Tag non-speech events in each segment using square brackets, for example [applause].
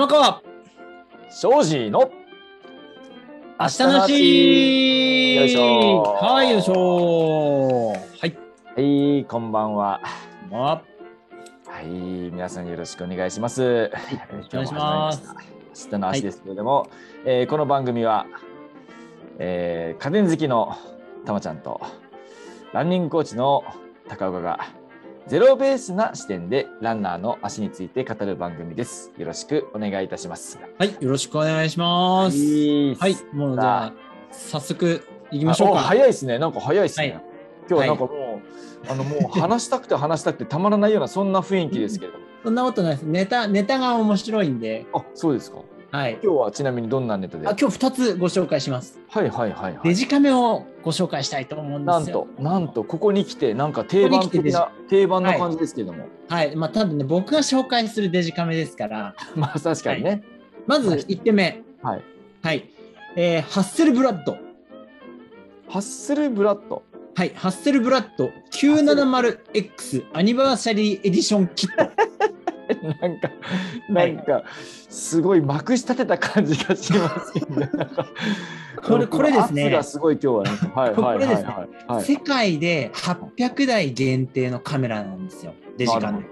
玉川。庄司の明日のしよいしょ。はいよいしょ。はい。はい、こんばんは。まは。い、皆さんよろしくお願いします。よろしくお願いします。明日の足ですけれども、えーこの番組は、えー家電好きのたまちゃんとランニングコーチの高岡がゼロベースな視点でランナーの足について語る番組です。よろしくお願いいたします。はいよろしくお願いしますいはいもうじゃあ早速行きましょうか早いですね。なんか早いですね。はい今日はなんかもう、あのもう話したくて話したくてたまらないようなそんな雰囲気ですけれども。そんなことないですネタネタが面白いんであ、そうですか。はい。今日はちなみにどんなネタで？あ今日2つご紹介します。はいはいはいはい。デジカメをご紹介したいと思うんですよ。なんとなんとここに来てなんか定番的な定番な感じですけども、はい。まあ多分ね僕が紹介するデジカメですから。[laughs] まあ確かにね。まず1点目。はい。はい、えーハッセルブラッド。ハッスルブラッド？はい、ハッセルブラッド 970X アニバーサリーエディションキット。[laughs] なんかなんかすごいまくし立てた感じがしますけどね。[laughs] これこれですね圧がすごい今日はね。はいこれですねはい。はい世界で800台限定のカメラなんですよ、デジカメ。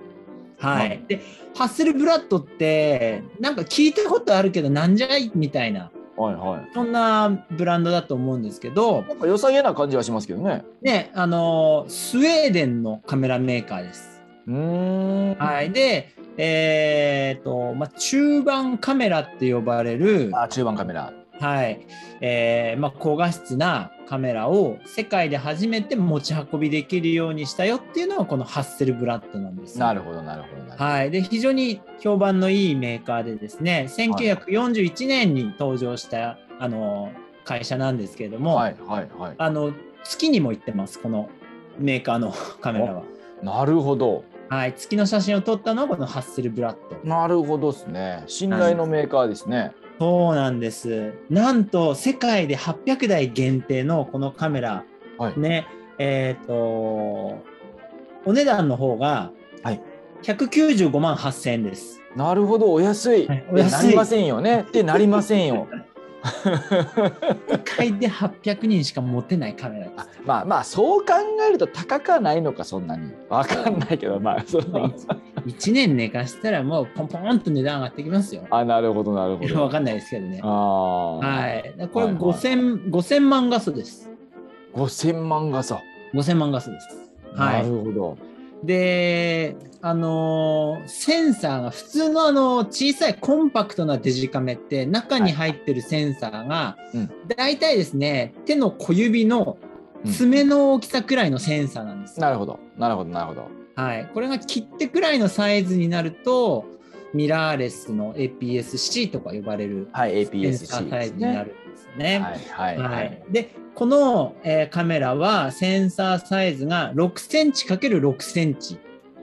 はい、でハッセルブラッドってなんか聞いたことあるけどなんじゃい？みたいなはいはい。そんなブランドだと思うんですけど、なんか良さげな感じはしますけどね。ね、あのスウェーデンのカメラメーカーです。うーん。はい、で、えーとまあ、中盤カメラって呼ばれる、あ中盤カメラ。はいえーまあ、高画質なカメラを世界で初めて持ち運びできるようにしたよっていうのがこのハッセルブラッドなんですよ。なるほどなるほどなるほど。はい、で非常に評判のいいメーカーでですね1941年に登場したあの会社なんですけれども、はいはいはい。あの月にも行ってますこのメーカーのカメラは。なるほど。はい、月の写真を撮ったのはこのハッセルブラッド。なるほどですね。信頼のメーカーですね。そうなんです。なんと世界で800台限定のこのカメラ、はいね、えっ、と、お値段の方がはい195万8000円です。なるほど、お安い。はいお安いなりませんよね。ってなりませんよ。[laughs] 世界で800人しか持てないカメラであす。まあまあそう考えると高くはないのかそんなにわかんないけどまあその1年寝かしたらもうポンポンと値段上がってきますよ。あなるほどなるほどわかんないですけどね。ああはい。これはいはい5000、5000万画素です。5000万画素5000万画素です。は。ないるほどで、あのーセンサーが普通のあの小さいコンパクトなデジカメって中に入ってるセンサーがうん。大体ですね手の小指の爪の大きさくらいのセンサーなんですよ。なるほど。なるほど。なるほど。はい、これが切手くらいのサイズになるとミラーレスの APS-C とか呼ばれるはい。APS-C ーサイズになるんですね。はい。はい。ははいい、でこの、えーカメラはセンサーサイズが6センチ ×6 センチ。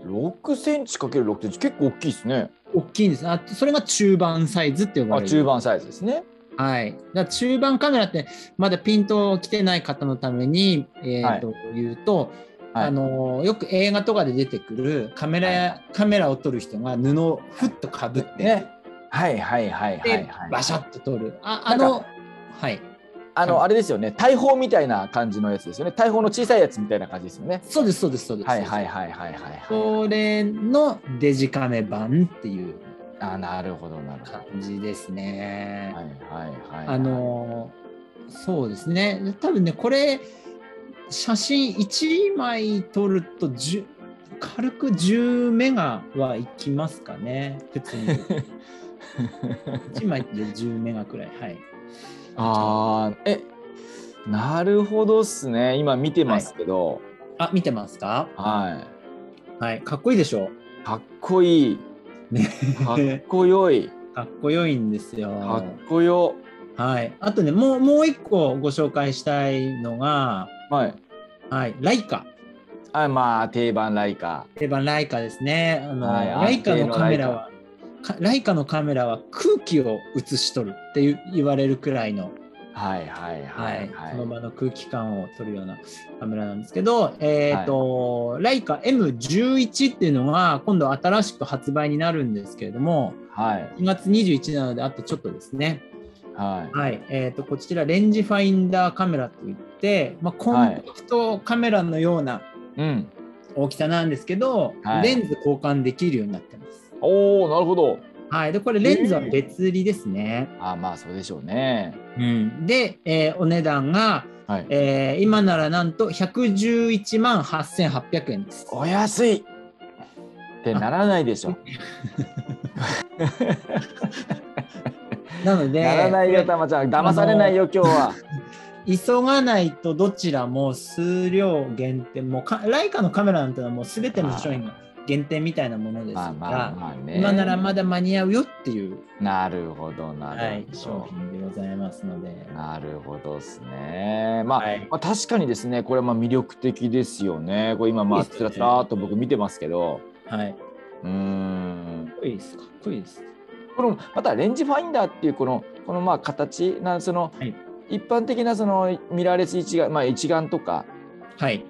6センチ ×6 センチ。結構大きいですね。大きいんです。あそれが中盤サイズって呼ばれる。あ中盤サイズですね。はい、だ中盤カメラってまだピント来てない方のために、えーと言うと、はい。あのよく映画とかで出てくるカメラや、カメラを撮る人が布をふっとかぶって、ね。はいはいはいはいではい。バシャッと撮る。ああのはいあのあれですよね。大砲みたいな感じのやつですよね。大砲の小さいやつみたいな感じですよね。そうですそうですそうです、はいはいはいはいはいはい。それのデジカメ版っていうあなるほどなるほど。感じですね。はいはいはい。あのそうですね。多分ねこれ写真1枚撮ると10軽く10メガはいきますかね。普通に。[laughs] 1枚で10メガくらい。はいああ、え、なるほどっすね。今見てますけど、あ見てますか？はい。はいかっこいいでしょ？かっこいい。ねかっこよい。かっこよいんですよかっこよ。はいあとねもうもう一個ご紹介したいのがはい。はいライカあ、まあ定番ライカ。定番ライカですね。あの、はいライカのカメラ安はかライカのカメラは空気を映し取るって言われるくらいのはいはいははいいはい。その場の空気感を取るようなカメラなんですけど、えっ、と、ライカ M11 っていうのが今度新しく発売になるんですけれども、はい2月21なのであとちょっとですね。はい。はい。えっ、と、こちらレンジファインダーカメラといって、まあ、コンパクトカメラのようなうん。大きさなんですけど、はいレンズ交換できるようになってます。おおなるほど。はい。で、これレンズは別売りですね。あーまあそうでしょうね。うん。で、えーお値段が、はい。えー今ならなんと111万8800円です。お安いってならないでしょ。[laughs] なので、ならないよ、たまちゃん。騙されないよ、今日は。急がないとどちらも数量限定、もうかライカのカメラなんてのはもう全ての商品が限定みたいなものですから、まあまあまあね。今ならまだ間に合うよっていう、なるほど、なはいる、ほ商ど。品でございますので。なるほどですね。まあ、はいまあ、確かにですね、これはまあ魅力的ですよね。これ今まあつらつらっと僕見てますけど、はい。うーん。かっこいいです。か？っこいいです。このまたレンジファインダーっていうこのこのまあ形なその、はい一般的なそのミラーレス一眼まあ一眼とかはい。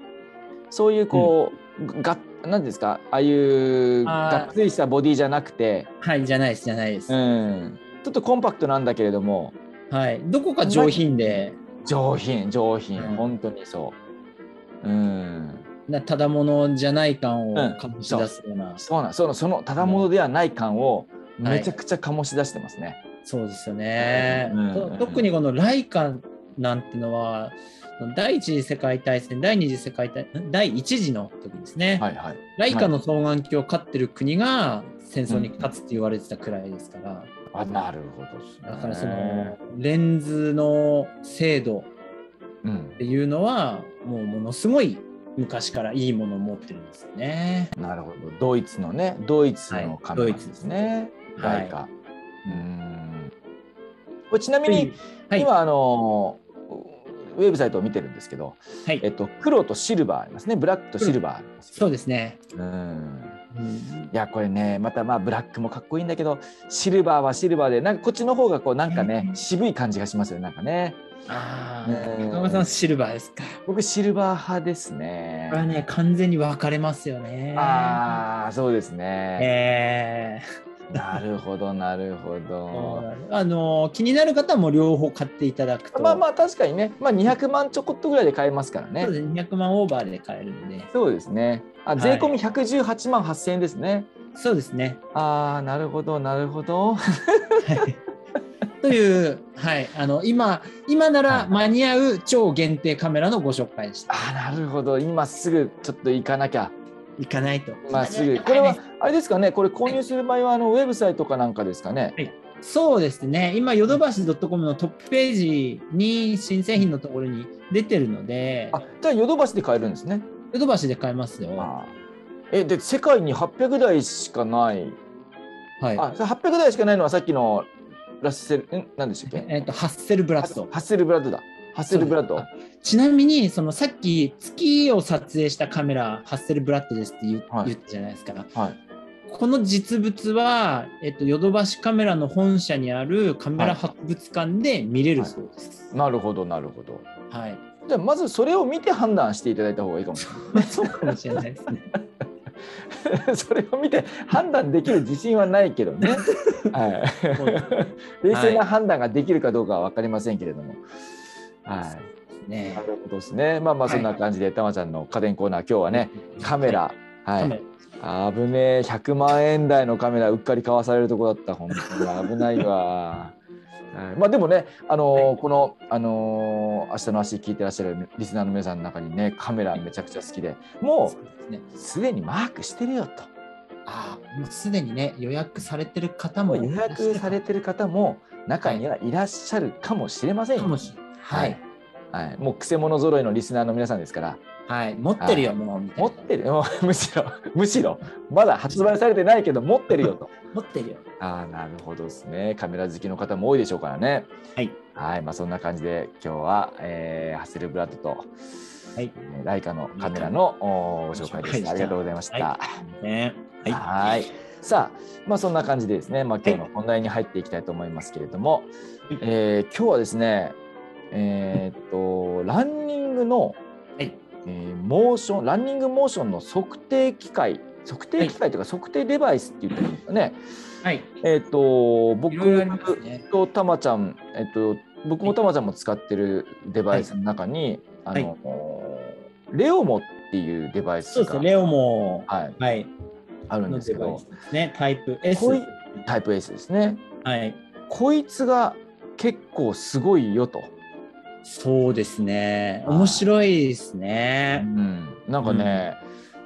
そういうこう、がなんですか？ああいうがっつりしたボディじゃなくて、はい、じゃないです、じゃないです。うん、ちょっとコンパクトなんだけれども。はい。どこか上品で、上品上品、うん。本当にそう。うん。なただものじゃない感をうん醸し出すような、そうなんそのそのただものではない感をはいめちゃくちゃ醸し出してますね。そうですよね。うん。と特にこのライカなんてのは、第一次世界大戦、第二次世界大第一次の時ですね。はいはい。ライカの双眼鏡を飼ってる国が戦争に勝つって言われてたくらいですから、あなるほどね。だからそのレンズの精度うんっていうのは、もうものすごい昔からいいものを持ってるんですよね。なるほど。ドイツのね、ドイツのカメラですね。はいライカ。うーん。これちなみに、はい、今あのウェブサイトを見てるんですけど、はいえっと黒とシルバーありますね。ブラックとシルバーありますよ。そうですね。うん。うんいやこれねまたまあブラックもかっこいいんだけどシルバーはシルバーでなんかこっちの方がこうなんかねうん渋い感じがしますよねなんかねあうんあ、中村さんシルバーですか？僕シルバー派ですねこれはね、完全に分かれますよね。ああそうですね、えなるほどなるほーどあの気になる方はもう両方買っていただくと、まあまあ確かにね、まあ、200万ちょこっとぐらいで買えますからね。そうですね。200万オーバーで買えるんで、そうですね。あい。税込み118万8000円ですね、そうですね。ああなるほどなるほど。はい。という、はい、あの今今なら間に合う超限定カメラのご紹介でした。あーなるほど。今すぐちょっと行かなきゃ。行かないと。まっすぐ。これはあれですかねこれ購入する場合はあのウェブサイトかなんかですかね？そうですね、今、ヨドバシ .com のトップページに新製品のところに出てるので、あじゃあヨドバシで買えるんですね。ヨドバシで買えますよ。えで世界に800台しかない。はい。あそれ800台しかないのはさっきのラッセルん？何でしたっけ？えっと、ハッセルブラッド。ハッセルブラッドだ。ハッセルブラッドあちなみに、そのさっき月を撮影したカメラ、ハッセルブラッドですって言,、はい。言ったじゃないですか。はいこの実物は、えっと、ヨドバシカメラの本社にあるカメラ博物館で見れるそうです。なるほどなるほど。はい。じゃあまずそれを見て判断していただいた方がいいかも。しまあ、そうかもしれないですね。れないそれを見て判断できる自信はないけどね、はい。冷静な判断ができるかどうかは分かりませんけれども。はい。ね。なるほどですね。まあまあそんな感じで、たまちゃんの家電コーナー、今日はね、カメラ、はい、危ねえ、100万円台のカメラうっかり買わされるとこだった、本当に危ないわ。はい、まあでもね、あのーはい。この、あのー明日の足聞いてらっしゃるリスナーの皆さんの中にね、カメラめちゃくちゃ好きで、もそうですでにマークしてるよと。ああ、もうすでにね、予約されてる方も予約されてる方も中にはいらっしゃるかもしれませんよ。はい。はい、もうくせ者揃いのリスナーの皆さんですから、はい。持ってるよ、もう、みたいな持ってる？よ、[laughs] むしろ、むしろ、まだ発売されてないけど、持ってるよと。[laughs] 持ってるよ。ああ、なるほどですね。カメラ好きの方も多いでしょうからね。はい。はい、まあ、そんな感じで、今日は、えーハッセルブラッドと、はい。えーライカのカメラのおご紹介でした。ありがとうございました。はね。はい。はい。さあ、まあそんな感じでですね、まあ今日の本題に入っていきたいと思いますけれども、はいえー今日はですね、えーっとランニングの、はいえーモーションランニングモーションの測定機械測定機械というか測定デバイスって言ってるんですかね。はい。えーっと僕。とたまちゃん、えっと、僕もたまちゃんも使ってるデバイスの中に、はいあの、レオモっていうデバイスが、そうですね。レオも、はい、はい。あるんのですけどすね。タイプ S。タイプ S ですね。はい。こいつが結構すごいよと。そうですね。はい面白いですうね。ん、なんかね、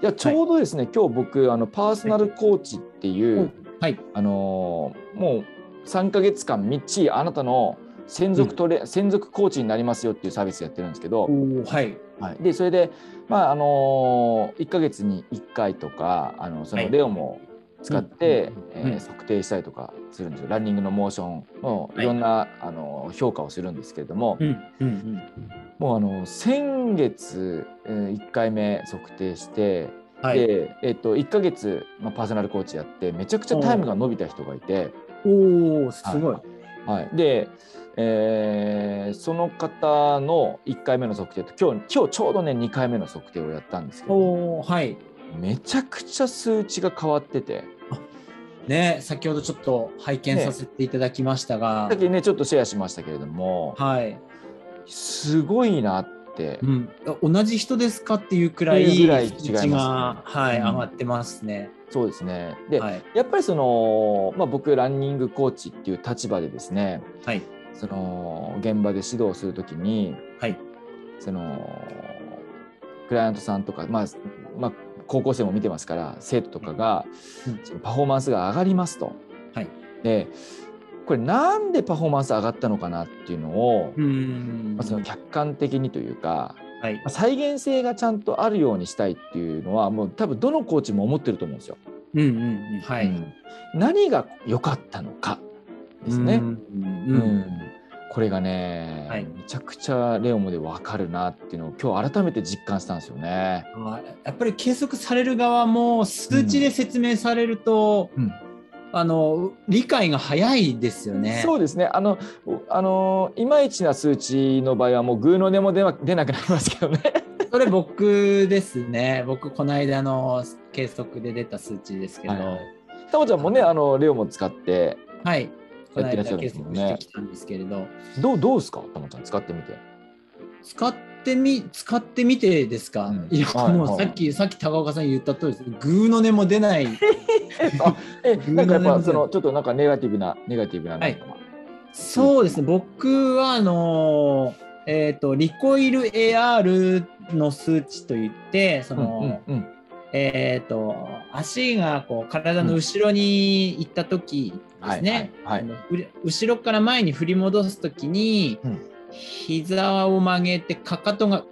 いやちょうどですね、今日僕あのパーソナルコーチっていう、はい。あのーもう3ヶ月間みっちりあなたの専属トレ、専属コーチになりますよっていうサービスやってるんですけど、はい。はい、でそれで、まああのー、1ヶ月に1回とかあのそのはいレオも使って、うんうんえー測定したりとかするんですよランニングのモーションのはいいろんな、あの評価をするんですけれども、うん。うん。もうあの先月、えー1回目測定して、うん。はい。で、えっと1ヶ月、まあ、パーソナルコーチやってめちゃくちゃタイムが伸びた人がいて、おお、すごい。はい、で、えーその方の1回目の測定と今日今日ちょうどね2回目の測定をやったんですけどはい。めちゃくちゃ数値が変わっててね、先ほどちょっと拝見させていただきましたが、さっきねちょっとシェアしましたけれどもはい。すごいなってうん、同じ人ですかっていうくらいっていうぐらいね数値が、はい、うん上がってますね。そうですねで、はい。やっぱりその、まあ、僕ランニングコーチっていう立場でですねはい。その現場で指導するときにはい。そのクライアントさんとか、まあまあ、高校生も見てますから生徒とかが、うんそのパフォーマンスが上がりますと。はい。でこれなんでパフォーマンス上がったのかなっていうのを。まあ、その客観的にというか、はいまあ。再現性がちゃんとあるようにしたいっていうのはもう多分どのコーチも思ってると思うんですよ。うんうんうん。はい。うん何が良かったのかですね。うんううんん。これがね、はいめちゃくちゃレオモで分かるなっていうのを今日改めて実感したんですよね。あやっぱり計測される側も数値で説明されると、うんあの理解が早いですよね。そうですねあのあのいまいちな数値の場合はもうグーの音も出な出なくなりますけどね。それ僕ですね。僕この間の計測で出た数値ですけど、ははいい。たまちゃんもねあのレオも使ってこの間計測してきたんですけれど、どうどうですか？たまちゃん使ってみて。使ってみ使ってみてですか？うんいや、はいもうさっき、さっき高岡さん言った通りです。グーの音も出ない。[laughs] あえなんかやっそのちょっとなんかネガティブなネガティブななんか、そうですね。僕はあのえっ、とリコイル AR の数値といって、その、うんうんえっ、と足がこう体の後ろに行った時ですね。後ろから前に振り戻す時に、うん。膝を曲げてかかとが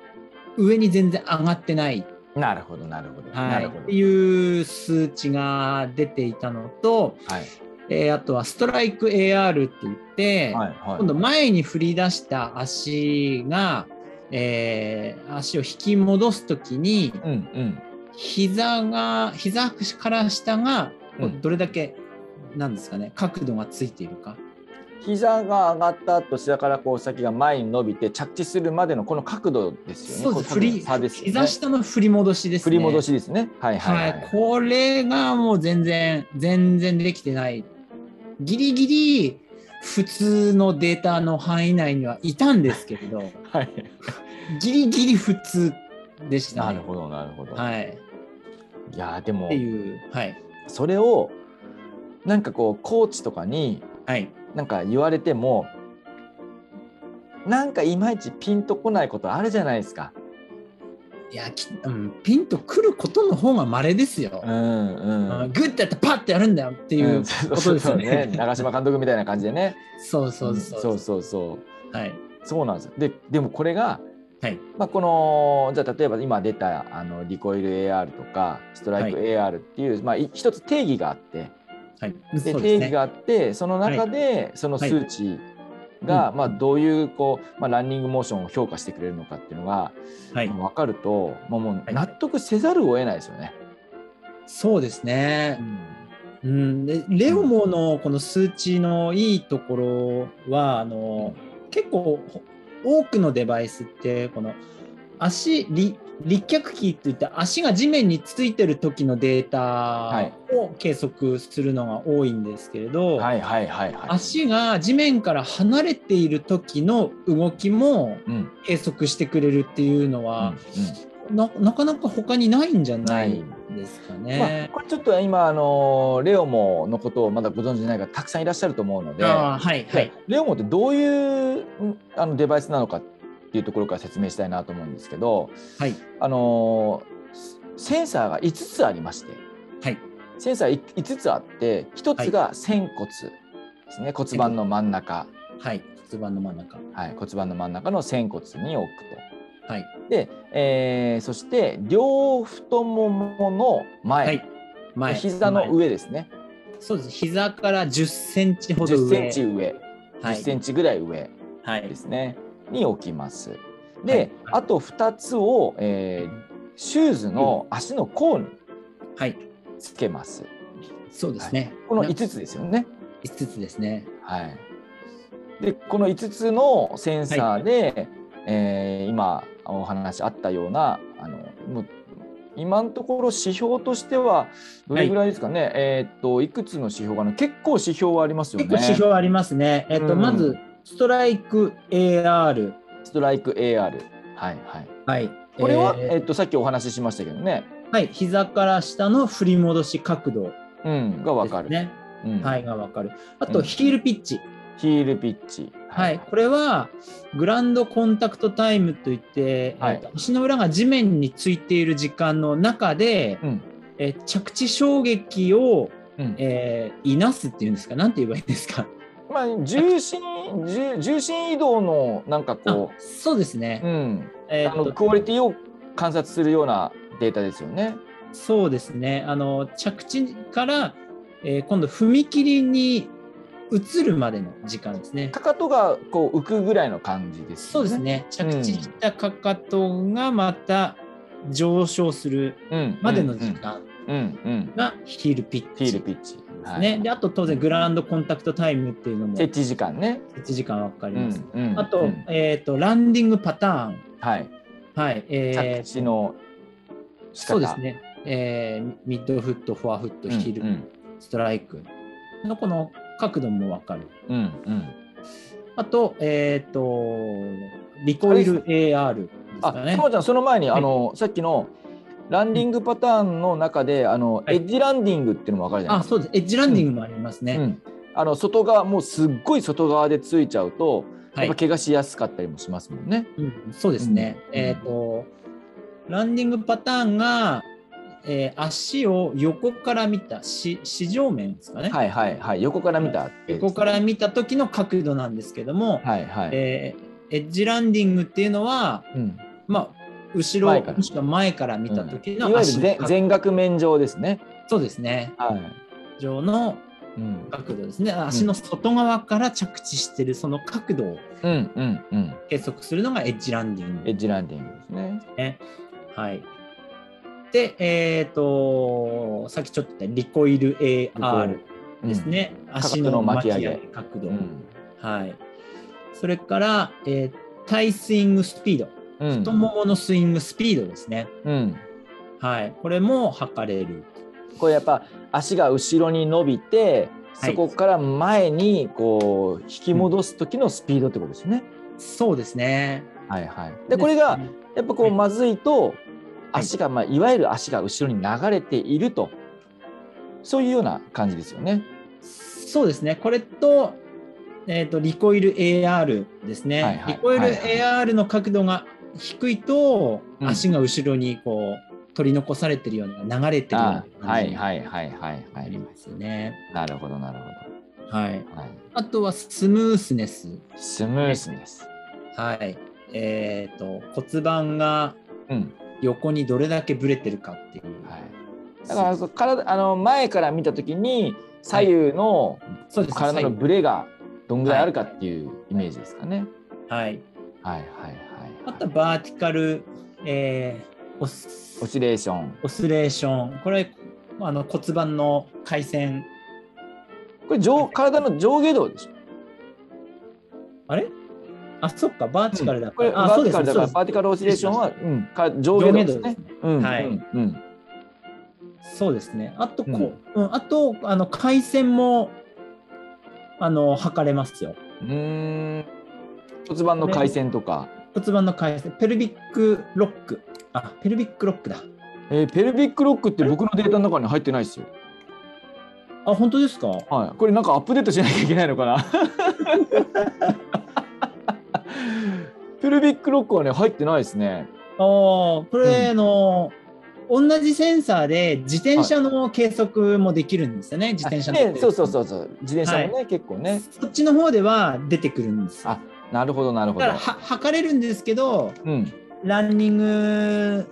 上に全然上がってない、なるほどなるほど、は、ないるほど。っていう数値が出ていたのと、はい。えーあとはストライク AR って言って、はいはい。今度前に振り出した足が、えー足を引き戻す時にうんうん膝が膝から下がうんどれだけ、なんですかね角度がついているか。膝が上がった後下からこう先が前に伸びて着地するまでのこの角度ですよね。そうですですよね。膝下の振り戻しですね。振り戻しですね。はいはい、ははいい、これがもう全然全然できてない。ギリギリ普通のデータの範囲内にはいたんですけれど、[laughs] はい。ギリギリ普通でしたね。なるほどなるほど。はい。いやーでもっていう、はい。それをなんかこうコーチとかにはい。なんか言われてもなんかいまいちピンとこないことあるじゃないですか。いや、きうん、ピンとくることの方が稀ですよ。うんグッてやってパッてやるんだよっていうことですよね。長嶋監督みたいな感じでね。[laughs] そうそうそう。そうそうそう。はい。そうなんですよ。ででもこれが、はい。まあ、このじゃあ例えば今出たあのリコイル AR とかストライクは AR っていう、まあ、い一つ定義があってはい。でね。定義があってその中でその数値が、まあ、どういうこう、まあ、ランニングモーションを評価してくれるのかっていうのがはい。分かると、まあ、もうはい納得せざるを得ないですよね。そうですね。うん、でレオモのこの数値のいいところはあの結構ほ多くのデバイスってこの足立立脚キーっていって足が地面についてる時のデータを計測するのが多いんですけれど。足が地面から離れている時の動きもうん。計測してくれるっていうのうんは、うん。ななかなか他にないんじゃないですかまあね。これちょっと今あのレオモのことをまだご存知ない方たくさんいらっしゃると思うので、はいはい。レオモってどういううんあのデバイスなのかっていうところから説明したいなと思うんですけど、はいあのセンサーが5つありましてはいセンサー5つあって1つが仙骨ですね、骨盤の真ん中、はい骨盤の真ん中。はい、骨盤の真ん中の仙骨に置くと。はい。で、えーそして両太ももの前、はい。前。膝の前。上ですね。そうです。膝から10センチほど10上。センチ上、10はい。センチぐらい上はい。ですね、に置きます。で、はい。あと2つを、えーシューズの足の甲にはい。つけます。そうですね。このな5つですよね。5つですね。はい、でこの5つのセンサーで、えー今お話あったようなあのもう今のところ指標としてはどれぐらいですかね、えーっといくつの指標がある結構指標はありますよね。結構指標ありますね。えっと、うんまずストライク AR。ストライク AR。はいはい。はい。これは、えーえーっとさっきお話ししましたけどね、はい、膝から下の振り戻し角度うん、がわかる。ね。うんはい、がわかる。あうんとヒールピッチ。ヒールピッチ。はい、これはグランドコンタクトタイムといって、はいえっと足の裏が地面についている時間の中で、うんえー着地衝撃を、うんえーいなすっていうんですか、なんて言えばいいんですか？まあ重心重重心移動のなんかあこそうですね。う、うん、えーあのクオリティを観察するようなデータですよね。そうですね。あの着地から、えー今度踏切に移るまでの時間ですね。かかとがこう浮くぐらいの感じですよね。そうですね。着地したかかとがまた上昇するうん。までの時間うんうん。がヒールピッチヒールピッチ。はいね。で、あと当然グラウンドコンタクトタイムっていうのも設置時間ね。設置時間わかりうんます。うんあと、うんえっ、と、ランディングパターン。はい。はい。え着地のそうです。ね。えーミッドフット、フォアフット、うんヒール、うんストライクのこの角度もわかる。うんうん。あと、えっ、と、リコイル AR ですあ、かねと。もちゃんその前にはいあのさっきのランディングパターンの中であのはいエッジランディングっていうのも分かるじゃないあ、ですか。そうです。エッジランディングもありますね。うん、あの外側もうすっごい外側でついちゃうとはいやっぱ怪我しやすかったりもしますもんね。うん、そうですね。うんえっ、と、ランディングパターンが、えー足を横から見た、し四上面ですかね。はいはいはい横から見た横から見た時の角度なんですけども、はいはい。えーエッジランディングっていうのは、うん、まあ、後ろもしくは前から見た時のいわゆる全額面上ですね。そうですね。はい。上のうん角度ですね。足の外側から着地してるその角度をうんうんうん。計測するのがエッジランディングエッジランディングですね。ね。はい。で、えっ、と、さっきちょっと言ったリコイル AR ですね。足の巻き上げ角度。うん。はい。それから、えー、タイスイングスピード。うん。太もものスイングスピードですね。うん。はい。これも測れる。これやっぱ足が後ろに伸びてはいそこから前にこう引き戻す時のスピードってことですね。そうですね。はいはい。でこれがやっぱこはいうまずいと足がまあいわゆる足が後ろに流れているとそういうような感じですよね。そうですね。これと、えっ、と、リコイル AR ですね。はいはいリコイルはいはい AR の角度が低いと、うん足が後ろにこう取り残されてるような流れてるようなあはい感じにはいはいはいはい。なりますよね。なるほどなるほはい。ど。はい。あとはスムースネス。スムースです。はい。えっ、と骨盤がうん。横にどれだけぶれてるかっていう。はい。だからそう体あの前から見た時に左右のそうです。体の左ブレがどんぐらいあるかっていうイメージですかね。右はい。はいはいはい。あとはバーティカル、えーオスオシレーション。オスレーション。これあの骨盤の回線。これ上体の上下動でしょ。あれ？あ、そっか、バーティカルだこれから。あ、バそうですね。ーティカルだからバーティカルオシレーションは、うん、か上下上動ですねはいうんうんそうですね。あと、こうんう、うん、あと、あの、回線も、あの、測れますよ。うーん骨盤の回線とか、骨盤の回線、ペルビックロック。あ、ペルビックロックだ。えーペルビックロックって僕のデータの中に入ってないですよ。あ、本当ですか？はい、これなんかアップデートしなきゃいけないのかな？[laughs] ペルビックロックはね入ってないですね。ああ、これ、うんあの、同じセンサーで自転車の計測もできるんですよね、自転車の。ね、そうそうそうそう自転車もね、結構ね。そっちの方では出てくるんですよ。あなるほどなるほどだから。は測れるんですけど、うんランニング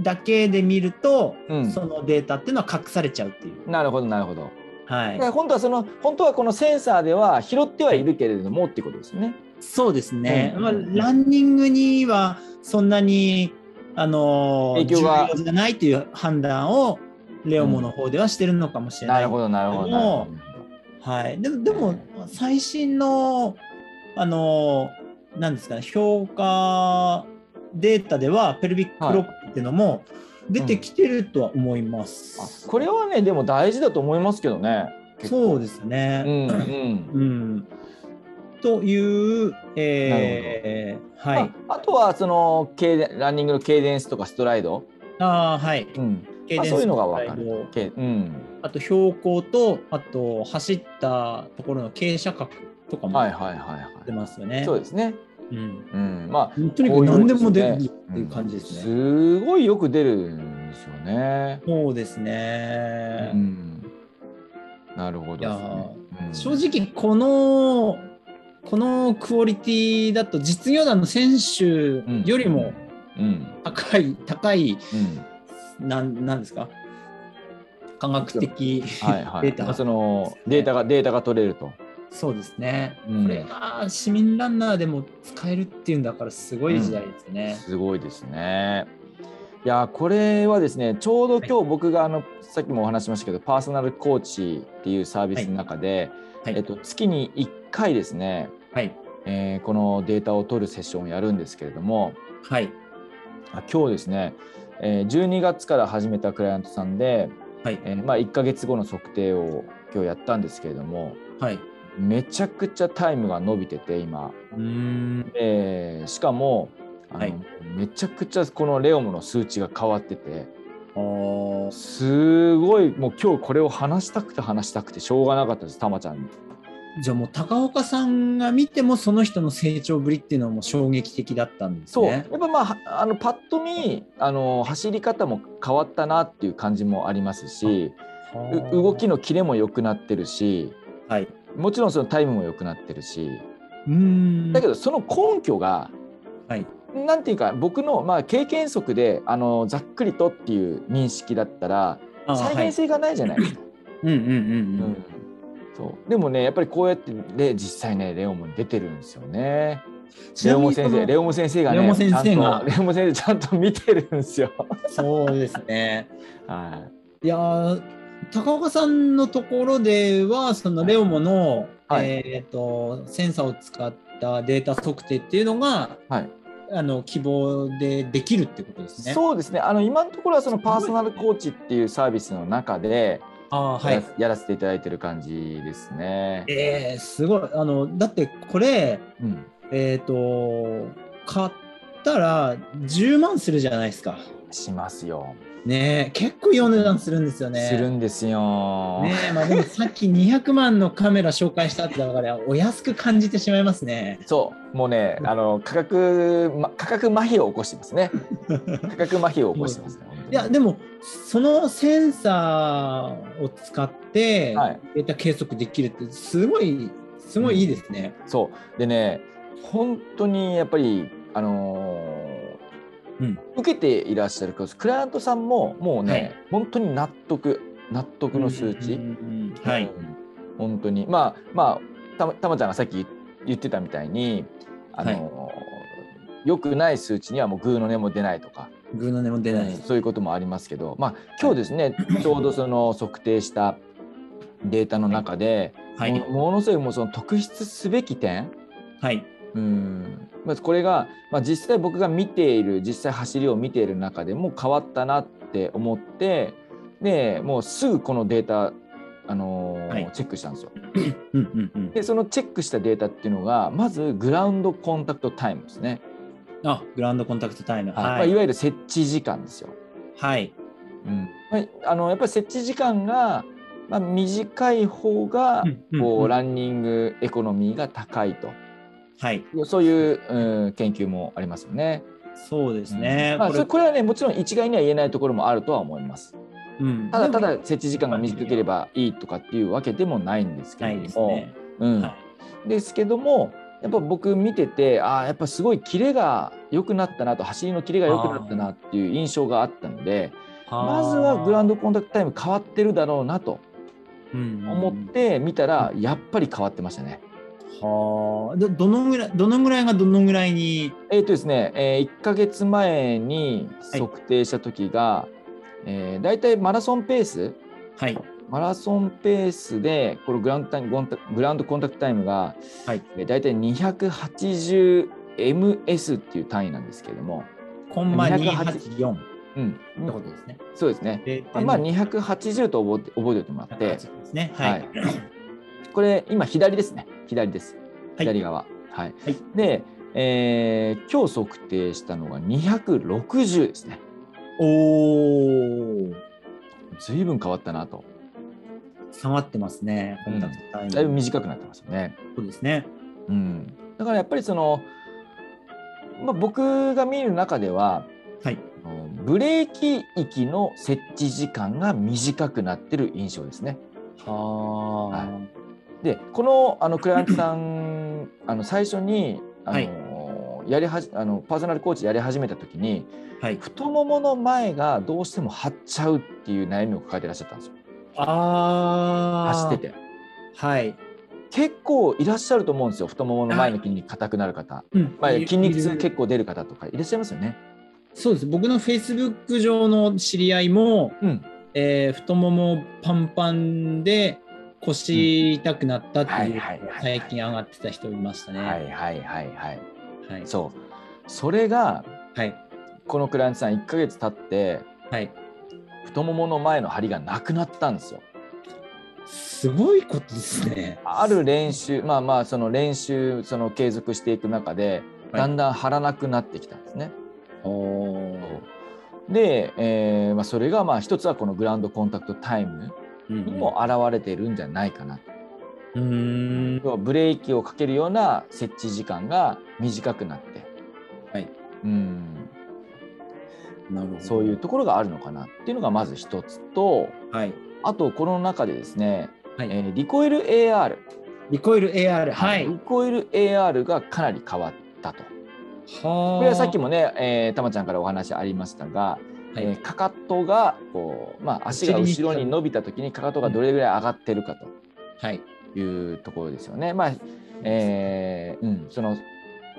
だけで見ると、うんそのデータっていうのは隠されちゃうっていう。なるほどなるほど。はい。本当はその本当はこのセンサーでは拾ってはいるけれどもってことですね。そうですね。うんまあ、ランニングにはそんなに、あのー影響が重要じゃないという判断をレオモの方ではしてるのかもしれな。ないるほどなるほどなるほど。はい。でも、でも最新の、あのーなんですかね、評価データでは、ペルビックロックっていうのも出てきてるとは思います。あこれはねでも大事だと思いますけどね。そうですね。うんうん。うんという、えーはい。まあ、あとはそのランニングのケイデンスとかストライド、ああ、はい。うんケイデンスまあそういうのが分かる。うん、あと標高と、あと走ったところの傾斜角とかもはいはいはい出はますよね。い。そうですね。うん。うん、まあとにかく何でも出るっていう感じですね。すごいよく出るんですよね。そうですね。うん、なるほどね、うん正直このこのクオリティだと実業団の選手よりもうん高い、高いうんなんなんですか？科学的はいはい。[laughs] データそのデータがデータが取れると。そうですね、うんこれが市民ランナーでも使えるっていうんだからすごい時代ですね。すごいですね。いやこれはですねちょうど今日僕があの、さっきもお話ししましたけどパーソナルコーチっていうサービスの中で、はい。えっと、月に1回ですね、はい。えーこのデータを取るセッションをやるんですけれどもはい。あ今日ですね、えー12月から始めたクライアントさんで、はい。えーまあ、1ヶ月後の測定を今日やったんですけれどもはい。めちゃくちゃタイムが伸びてて今。うーん。えーしかもはいめちゃくちゃこのレオムの数値が変わっててすごいもう今日これを話したくて話したくてしょうがなかったですたまちゃんに。じゃあもう高岡さんが見てもその人の成長ぶりっていうのはもう衝撃的だったんですそう、ね。やっぱまあはあのパッと見あの走り方も変わったなっていう感じもありますしう動きのキレも良くなってるしはい。もちろんそのタイムも良くなってるしうーんだけどその根拠がはい。なんていうか僕のまあ経験則であのざっくりとっていう認識だったら再現性がないじゃないですか。うんうんうんううんんそうでもねやっぱりこうやってで実際ねレオも出てるんですよね。ちレオモ先生レオモ先生がねレオモ先生がレオモ先生ちゃんと見てるんですよ。そうですね。[laughs] はいやー高岡さんのところではそのレオモの、はいえー、とセンサーを使ったデータ測定っていうのがい、はいあの希望でできるってことですね。そうですねあの今のところはそのパーソナルコーチっていうサービスの中であーはいやら,、やらせていただいてる感じですね。えー、すごいあのだってこれうん、えっ、と買ったら10万するじゃないですか。しますよ。ねえ結構いいお値段するんですよね。するんですよ。ねえまあでもさっき200万のカメラ紹介したってだからお安く感じてしまいますね。そうもうねあの価格、ま、価格麻痺を起こしてますね。[laughs] 価格麻痺を起こしてますね。いやでもそのセンサーを使ってはいデータ計測できるってすごいすごいいいですね。そうでね本当にやっぱりあのーうん受けていらっしゃるクライアントさんももうね、はい。本当に納得納得の数値、うんはい。うん。本当に。まあまあたまたまちゃんがさっき言ってたみたいにあのー良くない数値にはもうグーの音も出ないとか、グーの音も出ない。うんそういうこともありますけど、まあ、今日ですねちょうどその測定したデータの中で、はい。もものすごいもうその特筆すべき点、はい。うんまずこれが、まあ、実際僕が見ている実際走りを見ている中でも変わったなって思ってでもうすぐこのデータ、あのーはいチェックしたんですよ。うんうんうん。でそのチェックしたデータっていうのがまずグラウンドコンタクトタイムですね、あ、グラウンドコンタクトタイム。はいまはい。あいわゆる設置時間ですよ。はい。うんまあ、あのやっぱり設置時間が、まあ、短い方がうんうんこううんランニングエコノミーが高いとはい。そういう、うん、研究もありますよね。そうですね。うんまあ、これこれはねもちろん一概には言えないところもあるとは思います。うんただただ設置時間が短ければいいとかっていうわけでもないんですけれども、ですね。うんはい。ですけどもやっぱ僕見ててああやっぱすごいキレが良くなったなと走りのキレが良くなったなっていう印象があったのでまずはグラウンドコンタクトタイム変わってるだろうなと思思って見たらやっぱり変わってましたね。はあ。どどのぐらいどのぐらいがどのぐらいに？えっ、とですね、え1ヶ月前にはい測定した時が、えー、大体マラソンペース？はい。マラソンペースでこのグラウンドグラウンドコンタクトタイムが、はいえー大体 280ms っていう単位なんですけれども、コンマ284 284っうん、てことですね。そうですね。まあ280と覚えて覚えておいてもらって、ですね。はい。これ今左ですね。左です。はい左側。はい。はいで、えー今日測定したのが260ですね。おお。ずいぶん変わったなと。下がってますね。コンタクトタイム。だいぶ短くなってますよね。そうですね。うん。だからやっぱりその、まあ、僕が見る中では、はい。ブレーキ域の設置時間が短くなってる印象ですね。はあ。でこのあのクライアントさん [clears throat] あの最初にあの、やりはじあのパーソナルコーチやり始めた時にはい。太ももの前がどうしても張っちゃうっていう悩みを抱えてらっしゃったんですよああ。走っててはい。結構いらっしゃると思うんですよ太ももの前の筋肉硬くなる方、うんまあ、筋肉痛結構出る方とかいらっしゃいますよね。そうです。僕のフェイスブック上の知り合いも、うん、えー太ももパンパンで腰痛くなったっていう、最近上がってた人いましたね。はいはいはいはいはい。そうそれがはい。このクライアントさん1ヶ月経ってはい。太ももの前の張りがなくなったんですよ。すごいことですね。ある練習まあまあその練習その継続していく中ではいだんだん張らなくなってきたんですね。おーで、えーまあ、それがまあ一つはこのグラウンドコンタクトタイムうんにも現れてるんじゃないかなと。うーん。要はブレーキをかけるような設置時間が短くなって、はい。うん、なるほど。そういう。ところがあるのかなっていうのがまず一つとはい。あとこの中でですね、はい。えーリコイル AR、リコイル AR。はい。リコイル AR がかなり変わったと。はこれはさっきもね、えー、たまちゃんからお話ありましたが、はいえーかかとがこう、まあ、足が後ろに伸びた時にかかとがどれぐらい上がってるかはい。というところですよね。まあえーうん、その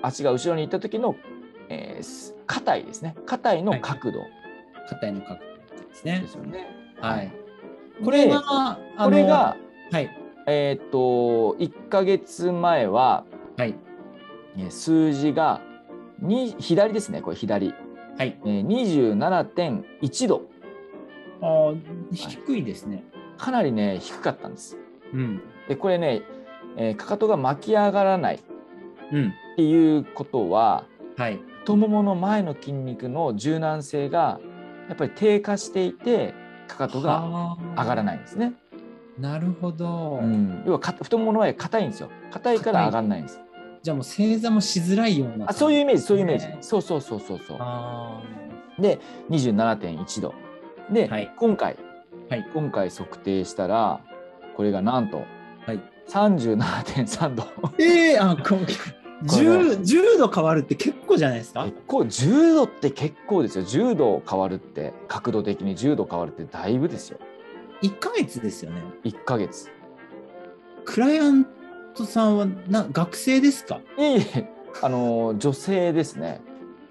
足が後ろに行った時の、えーす肩位ですね肩位の角度肩への角度ですねで。すよね。はい。ここれが、これが、はい。えーっと1ヶ月前は、はい。えー数字がに左ですねこれ左、はい。えー、27.1度あー低いですね。かなりね低かったんです。うん。でこれね、えーかかとが巻き上がらないっうん。ていうことははい。太ももの前の筋肉の柔軟性がやっぱり低下していてかかとが上がらい。ないんですね。なるほど。うん、要はか太ももの前硬いんですよ。硬いから上がらないんです。じゃあもう正座もしづらいような。あそういうイメージそういうイメージ。ねそうそうそうそうそう。あで27.1度。で、はい今回、はい今回測定したらこれがなんとはい37.3度。ーええあこう [laughs] これ 10, 10度変わるって結構じゃないですか？結構10度って結構ですよ10度変わるって角度的に10度変わるってだいぶですよ ?1 ヶ月ですよね。1ヶ月クライアントさんはな学生ですか？いえいえ。あの女性ですね。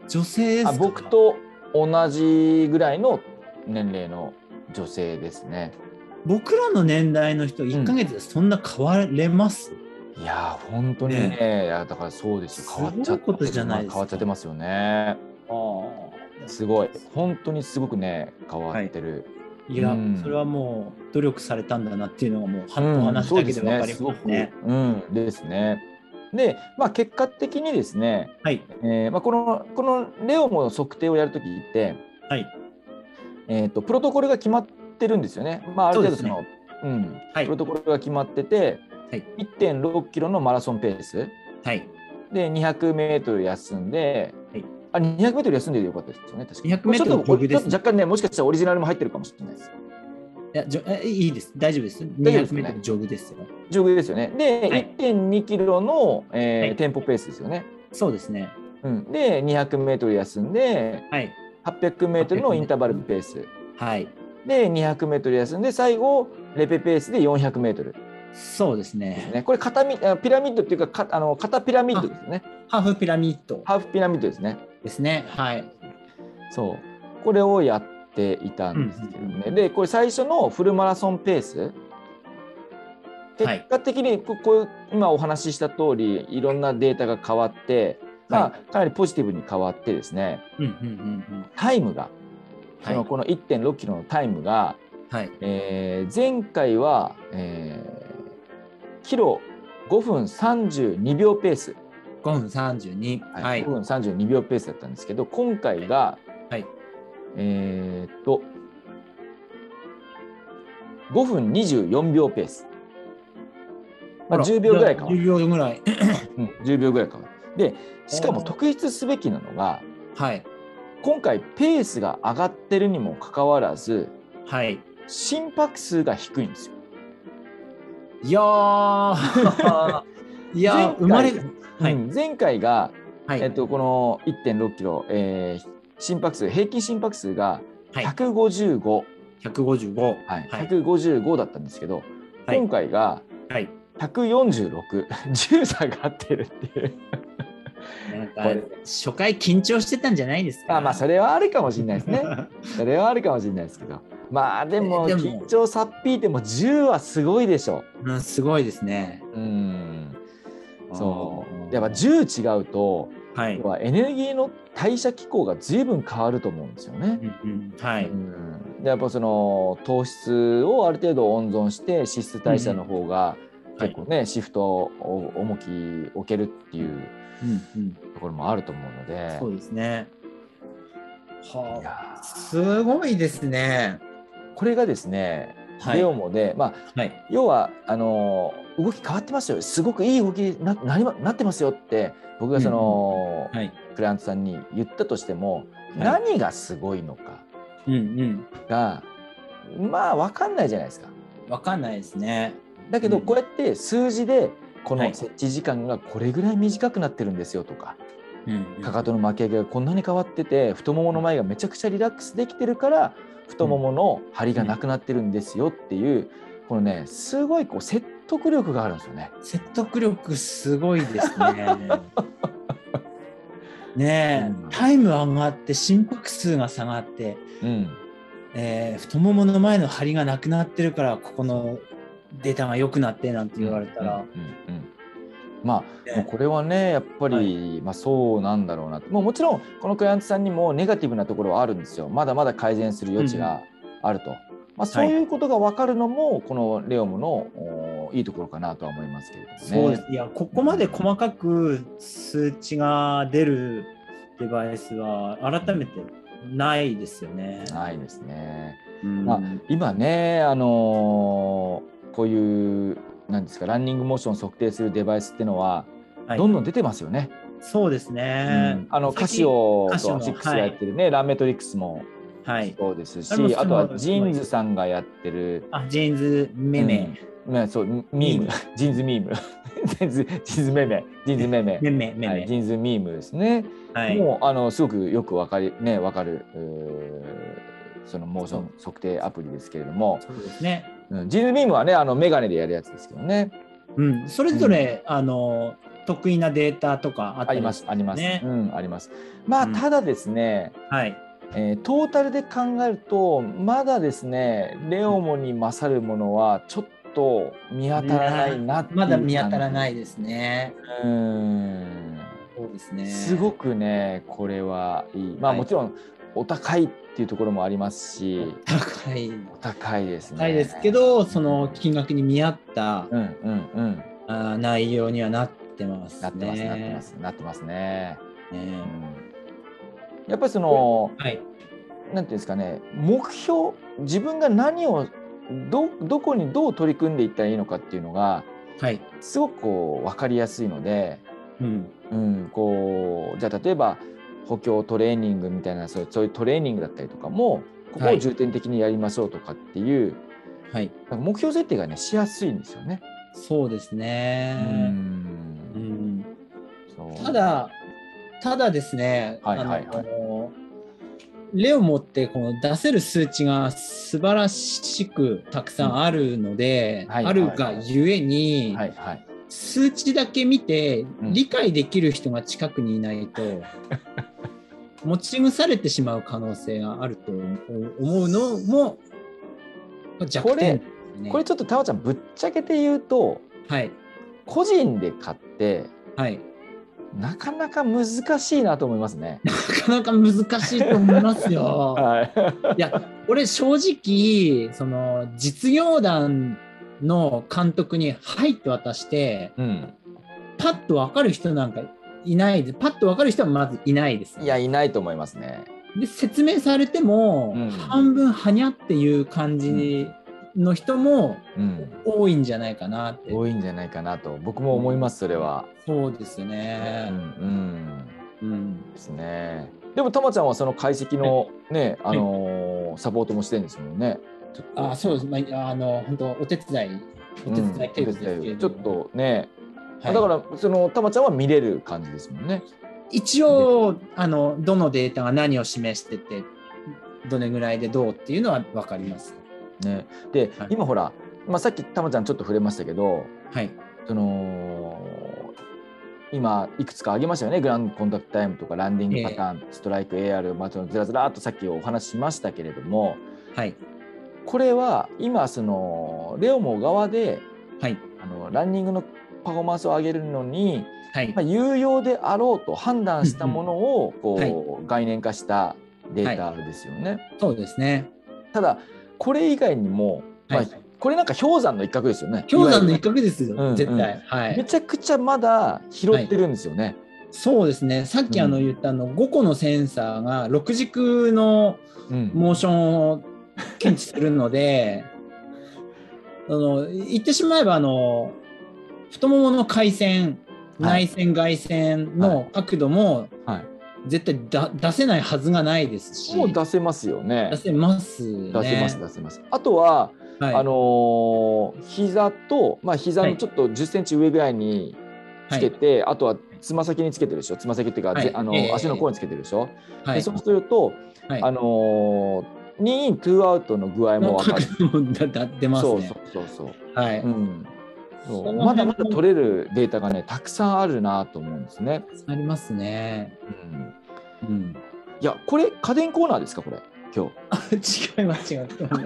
女性ですか？あ僕と同じぐらいの年齢の女性ですね。僕らの年代の人1ヶ月でそんな変われます、いやー本当にね。ね。いやだからそうですよ。変わっちゃすごいことじゃないですか。変わっちゃってますよね。すごい。本当にすごくね変わってる、いや、うん。それはもう努力されたんだなっていうのがもうはうん。お話だけでわかりますね。うんですね。でまあ結果的にですね、はい。えーまあ、このこのレオモの測定をやるときって、はい。えー、とプロトコルが決まってるんですよね。まあ、ある程度そのそううん。はい。プロトコルが決まってて、はい。1.6キロのマラソンペース。はい。で200メートル休んで、はいあ200メートル休んでよかったですよね。確かに200メートルちょっとジョグですちょっと若干ね、もしかしたらオリジナルも入ってるかもしれないです。いやじょえいいです大丈夫です。200大丈夫ですねメートルジョグですよ。ジョグですよね。で、はい1.2キロの、えーはいテンポペースですよね。そうですね。うん、で、200メートル休んで、はい800メートルのインターバルペース。はいで、200メートル休んで、最後、レペペースで400メートルそうですね。ね。これ片ピラミッドっていうか、かあの片ピラミッドですよね。ハーフピラミッドハーフピラミッドですね。ですね。はいそう。これをやっていたんですけどね。で、これ最初のフルマラソンペース？はい結果的にここ今お話しした通りいろんなデータが変わって、まはあ、かなりポジティブに変わってですねうんうんうんタイムが、はいそのこの1.6キロのタイムが、うん。はいえー前回は、えーキロ5分32秒ペース、5分32。はい5分32秒ペースだったんですけど今回が、はいえーっと5分24秒ペース、まあ、10秒ぐらい変わる10秒ぐらい。うん、10秒ぐらい変わる。でしかも特筆すべきなのがはい今回ペースが上がってるにもかかわらずはい。心拍数が低いんですよ。いやー [laughs] いやー生まれはいうん前回が、はいえっと、この1.6キロ、えー心拍数平均心拍数がはい155、155。はいはい155だったんですけど、はい今回がはい。14610 [laughs] 差が合ってるっていう。なんかこれ初回緊張してたんじゃないですか？あまあそれはあるかもしれないですね。それはあるかもし [laughs] れないですけど。まあでも緊張さっぴいても10はすごいでしょ。うん、すごいですね。うん。そう。やっぱ10違うと、はい。要はエネルギーの代謝機構が随分変わると思うんですよね。うんうん、はい。うん、でやっぱその糖質をある程度温存して脂質代謝の方がうん結構ね、シフトを重き置けるっていうところもあると思うので。そうですね。いはあ、すごいですね。これがですね、はいレオモで、まあ、はい。要はあのー動き変わってますよすごくいい動きになななってますよって僕がその、はい。クライアントさんに言ったとしても、い何がすごいのかうんうん。がまあ分かんないじゃないですか。わかんないですね。だけどうんこうやって数字でこはいの設置時間がこれぐらい短くなってるんですよとか、うんうんかかとの巻き上げがこんなに変わってて太ももの前がめちゃくちゃリラックスできてるから太ももの張りがなくなってるんですよっていうこのねすごいこう説得力があるんですよね。説得力すごいですね。[laughs] ねえ、うん。タイム上がって心拍数が下がって、うん、えー太ももの前の張りがなくなってるからここのデータが良くなってなんて言われたら、うんうんうんまあ、ね。もうこれはねやっぱり、まあ、そうなんだろうな。ともうもちろんこのクライアントさんにもネガティブなところはあるんですよ。まだまだ改善する余地があると、まあ、そうい。うことが分かるのも、このレオムのおいいところかなとは思いますけれどもね。そうです。いやここまで細かく数値が出るデバイスは改めてないですよね。ないですね。うん。まあ今ね、あのーこういうなんですかランニングモーションを測定するデバイスっていうのは、はいどんどん出てますよね。そうですね。うんあのカシオとアシックスがやってるね、ランメトリックスもはい。そうですし、あれもあとは JINS さんがやってる、あ、 JINS MEME。うんね、そうミーム、[laughs] JINS MEME、ジーンズジーンズメメ、ジーンズメメ、メメメはい、ジメ。ーンズミームですね。はい。もうあのすごくよくわかりねわかるそのモーション測定アプリですけれども、そうですね。うん、ジーンズミームはねあのメガネでやるやつですけどね。うん。それぞれ、あの、得意なデータとかあったありりますあります、ねうんあります。まあうんただですね、はい。えートータルで考えるとまだですねレオモに勝るものはちょっと見当たらないなっていうまだ見当たらい。ないですね。うんそうですね。すごくねこれはいいまあはいもちろんお高いっていうところもありますし、高い。お高いですね。高いですけど、その金額に見合ったうんうんうんあー内容にはなってますね。なってますなってますなってますね。ねうんやっぱりそのはい。なんていうんですかね目標自分が何をどどこにどう取り組んでいったらいいのかっていうのがはい。すごくこう分かりやすいので、うん。うん、こうじゃあ例えば補強トレーニングみたいなそういうトレーニングだったりとかもここはいを重点的にやりましょうとかっていう、はい。目標設定がねしやすいんですよね。そうですうね。んうん。ただ、ただですね、はいはいレオモってこの出せる数値が素晴らしくたくさんあるので、あるがゆえに、はいはい数値だけ見てうん理解できる人が近くにいないと、[laughs] 持ち腐れてしまう可能性があると思うのも弱点ですね。これちょっとたまちゃんぶっちゃけて言うとはい個人で買ってはいなかなか難しいなと思いますね。なかなか難しいと思いますよ。[laughs] はい。いや、俺正直、その実業団の監督に「はい」って渡して、うん。パッと分かる人なんかいないで、パッと分かる人はまずいないです、いやいないと思いますね。で、説明されても、うん半分はにゃっていう感じの人もうん。多いんじゃないかなって。多いんじゃないかなと僕も思いますそれは。そうですうんね。うん。うん。ですね。でもたまちゃんはその解析のねあのーサポートもしてるんですもんね。あ、そうです。まあ、あの、本当お手伝い、お手伝い程度ですけれども、うんお手伝いちょっとね、はいだからそのたまちゃんは見れる感じですもんね。一応あのどのデータが何を示しててどれぐらいでどうっていうのは分かります。ねで、はい今ほら、まあ、さっきたまちゃんちょっと触れましたけどはい。その今いくつか挙げましたよねグランドコンタクトタイムとかランディングパターン、ストライク AR、まあ、そのずらずらっとさっきお話ししましたけれどもはい。これは今そのレオモ側ではい。あのランニングのパフォーマンスを上げるのに、はいまあ、。有用であろうと判断したものをこう、はい概念化したデータですよね。そうですね。ただこれ以外にも、まあはい。これなんか氷山の一角ですよね。氷山の一角ですよ、うんうん絶対。はい。めちゃくちゃまだ拾ってるんですよね。そうですね。さっきあのうん言ったあの5個のセンサーが6軸のうんモーションを検知するので、[laughs] あの言ってしまえばあの太ももの回線、はい内線外線の角度もはい、絶対だ出せないはずがないですし、もう出せますよね出。せますね。出せます出せます。あとは、はい、あのー膝とまあ膝のちょっと10センチ上ぐらいにつけて、あとはつま先につけてるでしょ？つま先っていうか、はいぜあのええ足の甲につけてるでしょ？はい、でそうすると、はい、あのー、2イン2アウトの具合もの分かる。出ますね。そうそうそうそう。はい、うん、そそうのまだまだ取れるデータがねたくさんあるなと思うんですね。ありますね。うん、うん。いやこれ家電コーナーですかこれ？今日。違います違います。こ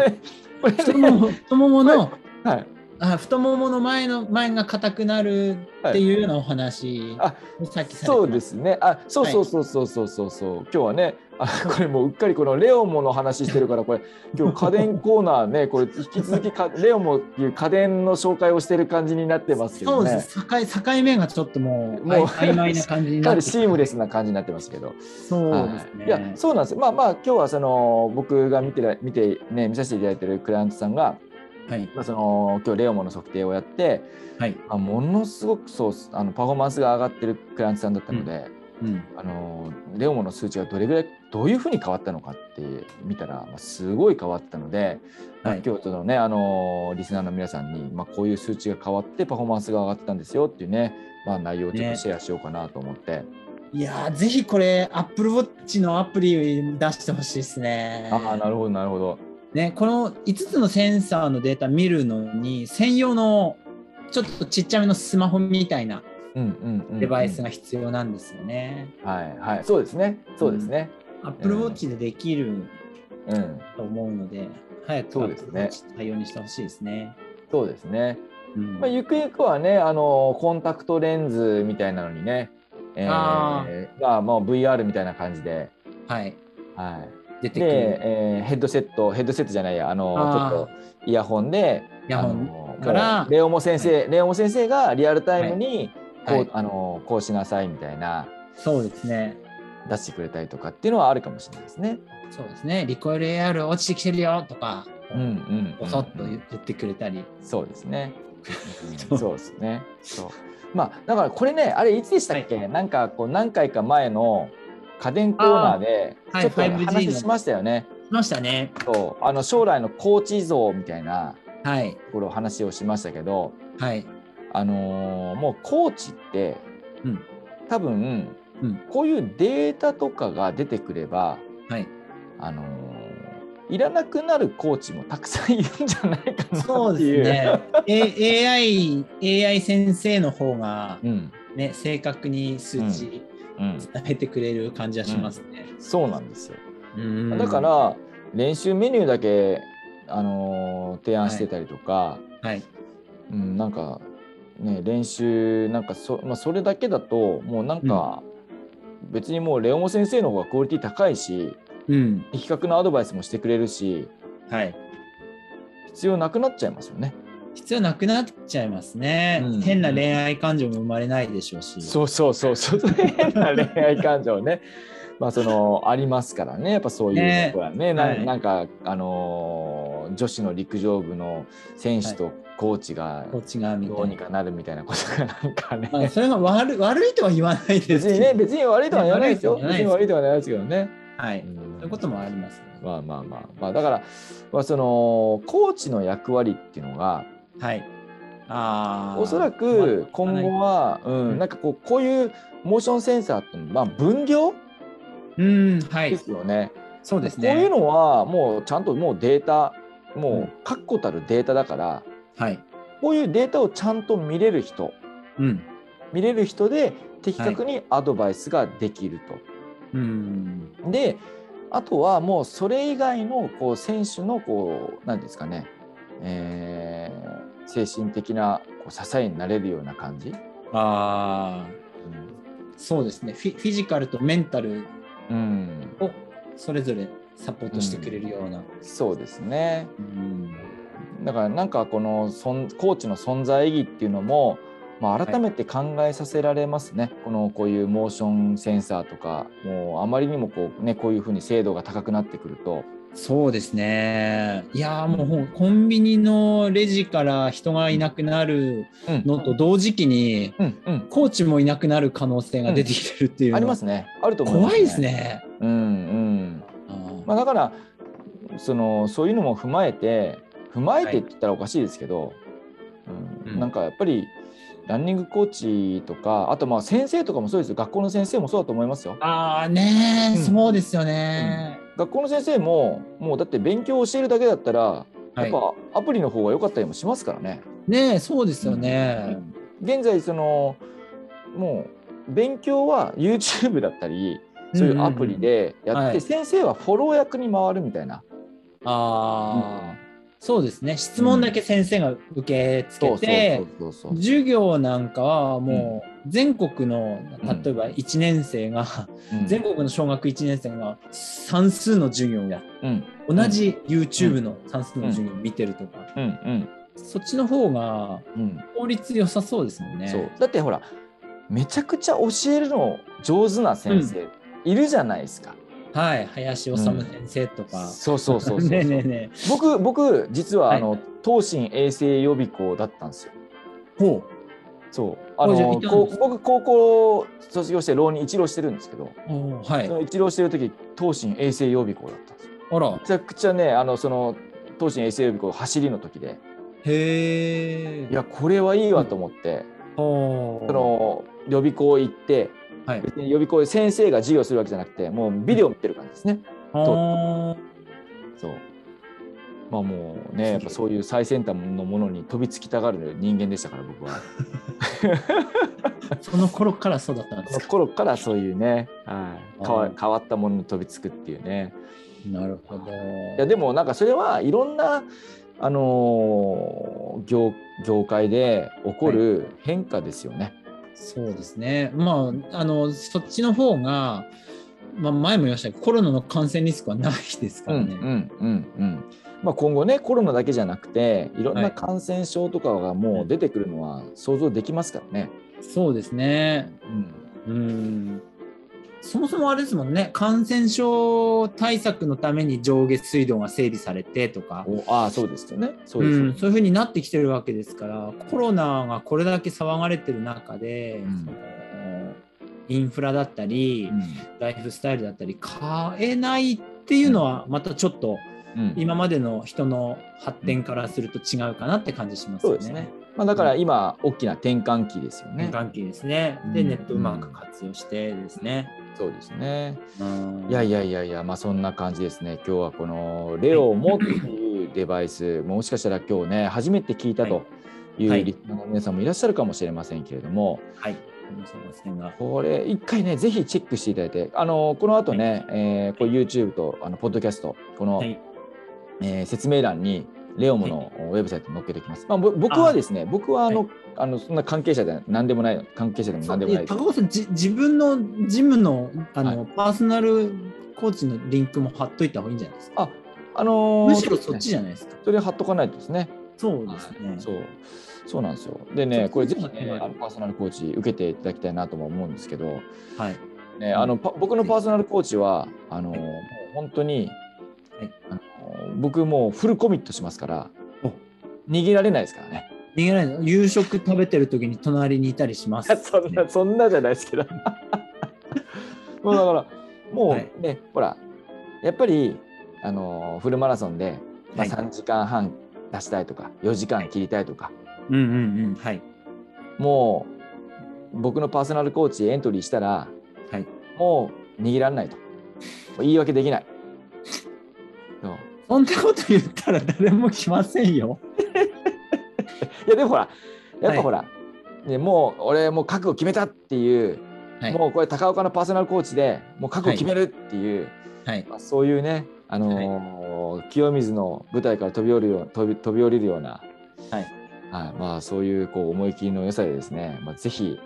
れ太ももの、はい。[laughs] あ太ももの前の前が硬くなるっていうようなお話あをさっきそうまですね。あ、そうそうそうそうそうそうそう。今日はね、あこれもううっかりこのレオモの話してるからこれ今日家電コーナーね、これ引き続きかレオモっていう家電の紹介をしてる感じになってますけどね。そうです。境境目がちょっともうもう曖昧な感じにかなってシームレスな感じになってますけど。そうはいですね。いやそうなんですまあまあ今日はその僕が見てら見てね見させていただいてるクライアントさんが、はいまあ、その今日レオモの測定をやって、はい。まあ、ものすごくそうあのパフォーマンスが上がってるクライアントさんだったので、うん。あのレオモの数値がどれぐらいどういうふうに変わったのかって見たら、まあ、すごい変わったので、まあはい今日そのねあのリスナーの皆さんに、まあ、こういう数値が変わってパフォーマンスが上がったんですよっていうね、まあ、内容をちょっとシェアしようかなと思って、いやーぜひこれ Apple Watch のアプリ出してほしいですね。ああなるほどなるほど。ね、この5つのセンサーのデータ見るのに専用のちょっとちっちゃめのスマホみたいなデバイスが必要なんですよね。はいはい。そうですね。そうですね。Apple Watch でできるうん、と思うので、早くそうですね。Apple Watch 対応にしてほしいですね。そうですね。うん。まあ、ゆくゆくはね、あのコンタクトレンズみたいなのにね、えーあまあ、VR みたいな感じで、はい。はい、出てくで、る。えーヘッドセットヘッドセットじゃないやあのちょっとイヤホンでイヤホンからレオモ先生、レオモ先生がリアルタイムにこう,、はいあのこうしなさいみたいなそうですね。出してくれたりとかっていうのはあるかもしれないですね。そうですね。リコイル AR 落ちてきてるよとか、うんうんぼそっと言言ってくれたり。そうですね。[laughs] そうそうですね。そう。まあだからこれねあれいつでしたっけ、なんかこう何回か前の家電コーナーでちょっとはい 5G の話しましたよね。しましたね。そうあの将来のコーチ像みたいなはい。ところを話をしましたけど、はい。あのーもうコーチって、うん多分、うんこういうデータとかが出てくれば、はい。あのーいらなくなるコーチもたくさんいるんじゃないかなそう。ですね。[laughs] A、AI、AI 先生の方が、うんね、正確に数値うん、伝えてくれる感じはしますね。そうなんですよ。うんだか、ら練習メニューだけ、あのー提案してたりとか、はい。うん、なんか、ね、練習なんかそ,、まあ、それだけだともうなんか、別にもうレオモ先生の方がクオリティ高いしうん。的確なアドバイスもしてくれるしはい。必要なくなっちゃいますよね。必要なくなっちゃいますね。うん変な恋愛感情も生まれないでしょうし。そうそうそうそう [laughs] 変な恋愛感情ね。まあそのありますからねやっぱそういうのはねなはいなんかあのー女子の陸上部の選手とコーチが。どうにかなるみたいなことがなんかね、まあ、それが悪い悪いとは言わないですけど。ね別に悪いとは言わないですよ別に悪いとは言わないですけどね。はい。うんそういうこともありますね。まあまあまあまあだから、まあ、そのコーチの役割っていうのがはい。ああ。おそらく今後は、ううんん、なんかこうこういうモーションセンサーってまあ分業うん、はい。ですよね。そうですね。こういうのはもうちゃんともうデータもうんう確固たるデータだから、はい。こういうデータをちゃんと見れる人うん。見れる人で的確にアドバイスができると。うん。であとはもうそれ以外のこう選手のこう何ですかね、えー精神的なこう支えになれるような感じ？ああ。そうですねフィ。フィジカルとメンタルうん、をそれぞれサポートしてくれるような。そうですね。うん。だからなんかこのそんコーチの存在意義っていうのも、まあ、改めて考えさせられますね、このこういうモーションセンサーとかもうあまりにもこう,、ね、こういうふうに精度が高くなってくると、そうですね。いやーもうコンビニのレジから人がいなくなるうんのと同時期に、うんうん、コーチもいなくなる可能性が出てきてるっていう。のはありますね。あると思います、怖いです。ね。うんうん。まあ、だからそのそういうのも踏まえて踏まえてって言ったらおかしいですけど、うん。うん。なんかやっぱりランニングコーチとかあとまあ先生とかもそうですよ。学校の先生もそうだと思いますよ。あーねー、うん。そうですよね。学校の先生ももうだって勉強を教えるだけだったらはいやっぱアプリの方が良かったりもしますからね。ねえそうですよね。現在そのもう勉強は YouTube だったりそういうアプリでやって、はい先生はフォロー役に回るみたいな。ああ、そうですね。質問だけ先生が受け付けて、授業なんかはもう全国の、うん。例えば1年生が、うん。全国の小学1年生が算数の授業をやうん。同じ YouTube の算数の授業を見てるとか、うん。うん。そっちの方がうん。効率良さそうですもんね。だってほらめちゃくちゃ教えるの上手な先生いるじゃないですか。はい、林修先生とか。そうそうそうそう [laughs] ねえねえね僕僕実ははい。あの、東進衛生予備校だったんですよ。え。ほそうあの僕高校卒業して浪人一浪してるんですけど、はいそ。の一浪してる時東進衛生予備校だったんですよ。あら。めちゃくちゃねあのその東進衛生予備校走りの時でへえ。いやこれはいいわと思って、ほうその予備校行ってはい。予備校で先生が授業するわけじゃなくてもうビデオ見てる感じですね。うまあもうねやっぱそういう最先端のものに飛びつきたがる人間でしたから僕は。ー [laughs] その頃からそうだったんでそのすか。頃からそういうね、はい、変わ変わったものに飛びつくっていうね。なるほど。いやでもなんかそれはいろんなあのー業業界で起こる変化ですよね。そうですね。まあ、あの、そっちの方が、まあ、前も言いましたけど、コロナの感染リスクはないですからね。うんうんうんうんまあ、今後ねコロナだけじゃなくていろんはない。感染症とかがもう出てくるのは想像できますからね。そうですね。うん。うん。そもそもあれですもんね、感染症対策のために上下水道が整備されてとか、おああそうですよね。そうですようん、そういうふうになってきてるわけですから、コロナがこれだけ騒がれてる中で、うん。インフラだったり、ライフスタイルだったり変えないっていうのはまたちょっとうん今までの人の発展からすると違うかなって感じしますよね。そうですね。まあ、だから今大きな転換期ですよね。関係ですね。で、うんネットうまく活用してですね。そうですね。うんいやいやいやいや、まあそんな感じですね。今日はこのレオモっていうデバイス、もしかしたら今日ね、初めて聞いたというはいリスナーの皆さんもいらっしゃるかもしれませんけれども、はい。これ一回ね、ぜひチェックしていただいて、あのこの後ね、えーこれ YouTube とあのポッドキャスト、この、はい。えー説明欄にレオモのウェブサイトに載っけておきます。まあ、ぼ僕はですね、僕はあの、はあのそんな関係者では何でもない、関係者でも何でもない高。岡さん、じ自分のジムのあの、パーソナルコーチのリンクも貼っといた方がいいんじゃないですか？あ、あのーむしろそっちじゃないですか。それ貼っとかないとですね。そうですね。そう。そうなんですよ。でね、これぜひね、あのパーソナルコーチ受けていただきたいなとも思うんですけど、はい。ね、あのパ僕のパーソナルコーチは、あのもう本当に、はい僕もうフルコミットしますからお、逃げられないですからね。逃げないの夕食食べてる時に隣にいたりします。[laughs] そんな、そんなじゃないですけど。[laughs] もうだから、もはいうね、ほら、やっぱり、あのフルマラソンで、まあ、はい3時間半出したいとか、4時間切りたいとか、うんうんうん。はい。もう僕のパーソナルコーチエントリーしたら、はい。もう逃げられないと。言い訳できない。そんなこと言ったら誰も来ませんよ。[laughs] いやでもほら、やっぱほら、ね、もう俺もう覚悟決めたっていう、はい。もうこれ高岡のパーソナルコーチでもう覚悟決めるっていう、はい。まあ、そういうね、あのー清水の舞台から飛び降りるよう飛び飛び降りるような、はいはいまあ、そういうこう思い切りの良さでですね、まあ、ぜひ、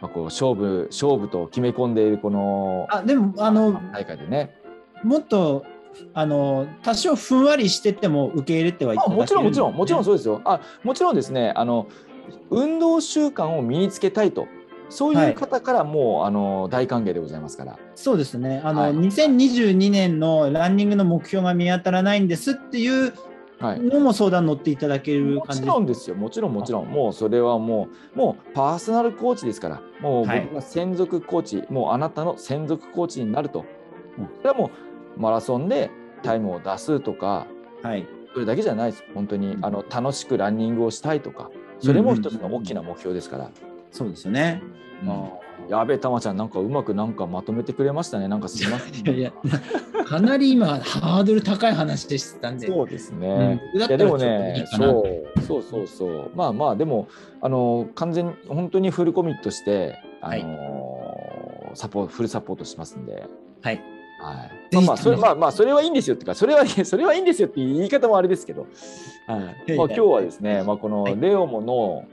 まあ、こう勝負勝負と決め込んでいるこのあ、でも、あの、大会でね、もっと、あの、多少ふんわりしてても受け入れてはいたあだける。もちろんもちろんもちろんう。そうですよ。あもちろんですね。あの運動習慣を身につけたいと。そういう方からもう、あの大歓迎でございますから。そうですね。あの、はい。2022年のランニングの目標が見当たらないんですっていうはい。のも相談乗っていただけるもち感じろんですよ、もちろんもちろん、もうそれはもう、もうパーソナルコーチですから、もうはい。僕が専属コーチ、もうあなたの専属コーチになると、うん。それはもうマラソンでタイムを出すとか、はい。それだけじゃないです、本当にあの楽しくランニングをしたいとか、それも一つの大きな目標ですから。そうですよね。うんあやべえ、たまちゃん、なんかうまくなんかまとめてくれましたね。なんかすみません。ーいやかなり今、ハードル高い話でしたんで。そうですうんね。僕だいやでもね、そうそうそうそう。まあまあでもあの完全に本当にフルコミットしてあの、サポサポフルサポートしますんで。はい。はい。まあまあそれまあまあそれはいいんですよっていうかそれは [laughs] それはいいんですよっていう言い方もあれですけど。はい。まあ今日はですね、まあこのはいレオモの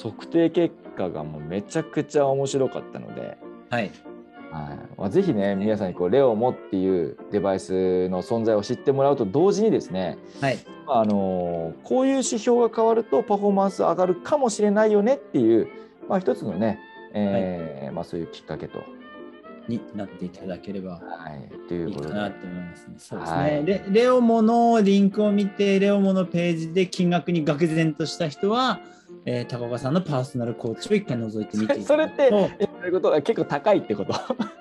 測定結果がもうめちゃくちゃ面白かったので。はい。はいまあ、ぜひね皆さんにこうレオモっていうデバイスの存在を知ってもらうと同時にですね、はい。まああのこういう指標が変わるとパフォーマンス上がるかもしれないよねっていう、まあ、一つのね、えーまあ、そういうきっかけと、になっていただければはい、とい。かなと思いますね。そうですね。はいレレオモのリンクを見て、レオモのページで金額に愕然とした人は、えー高岡さんのパーソナルコーチを一回覗いてみていそれってそういうことは結構高いってこと？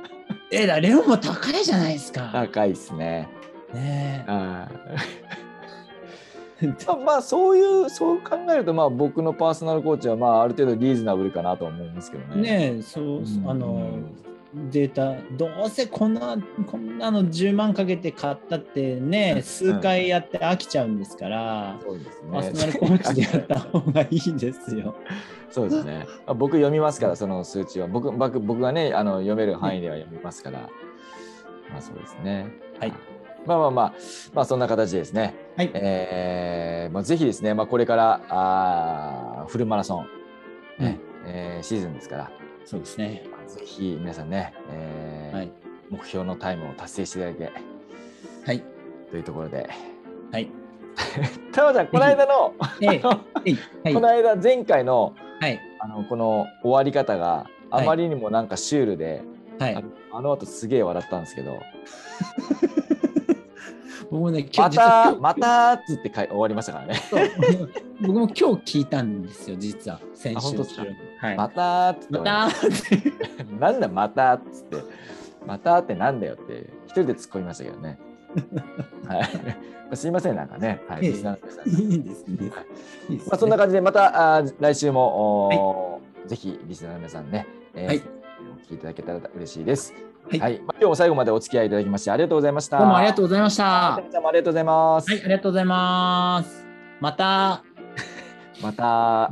[laughs] えだレオモ高いじゃないですか。高いですね。ねあー [laughs] まあまあそういうそう考えるとまあ僕のパーソナルコーチはまあある程度リーズナブルかなと思いますけどえ、ね。ねえそう、うんあの、データ、どうせこんな、こんなの10万かけて買ったってね、数回やって飽きちゃうんですから、そうですね。パーソナルコーチでやった方がいいですよ。[laughs] そうですね。あ僕読みますから、その数値は。僕僕僕がね、あの読める範囲では読みますから。まあそうですね。はい。まあまあまあ、まあそんな形でですね、はい。えーまあ、ぜひですね、まあ、これからあーフルマラソン、ねえーシーズンですから、そうですね。まあぜひ皆さんね、えーはい。目標のタイムを達成していただいてはい。というところで、はい。[laughs] たまちゃん、この間の、この間、前回のはい。あのこの終わり方があまりにもなんかシュールで、あはい。のあの後すげえ笑ったんですけど、[laughs] 僕もね、ま実はた、またっつって終わりましたからね。[laughs] 僕も今日聞いたんですよ、実は。先週。またっつってまたーって。り [laughs] なんだまたっつって、またってなんだよって一人で突っ込みましたけどね。[laughs] はい。すいません、なんかね。はい。いいですまあ、そんな感じで、またあー来週も、おーぜひリスナーの皆さんね、えーはいお聞きいただけたら嬉しいです。はい、はい、今日も最後までお付き合いいただきましてありがとうございました。どうもありがとうございました。ありがとうございます。はい、ありがとうございます。また。[laughs] また。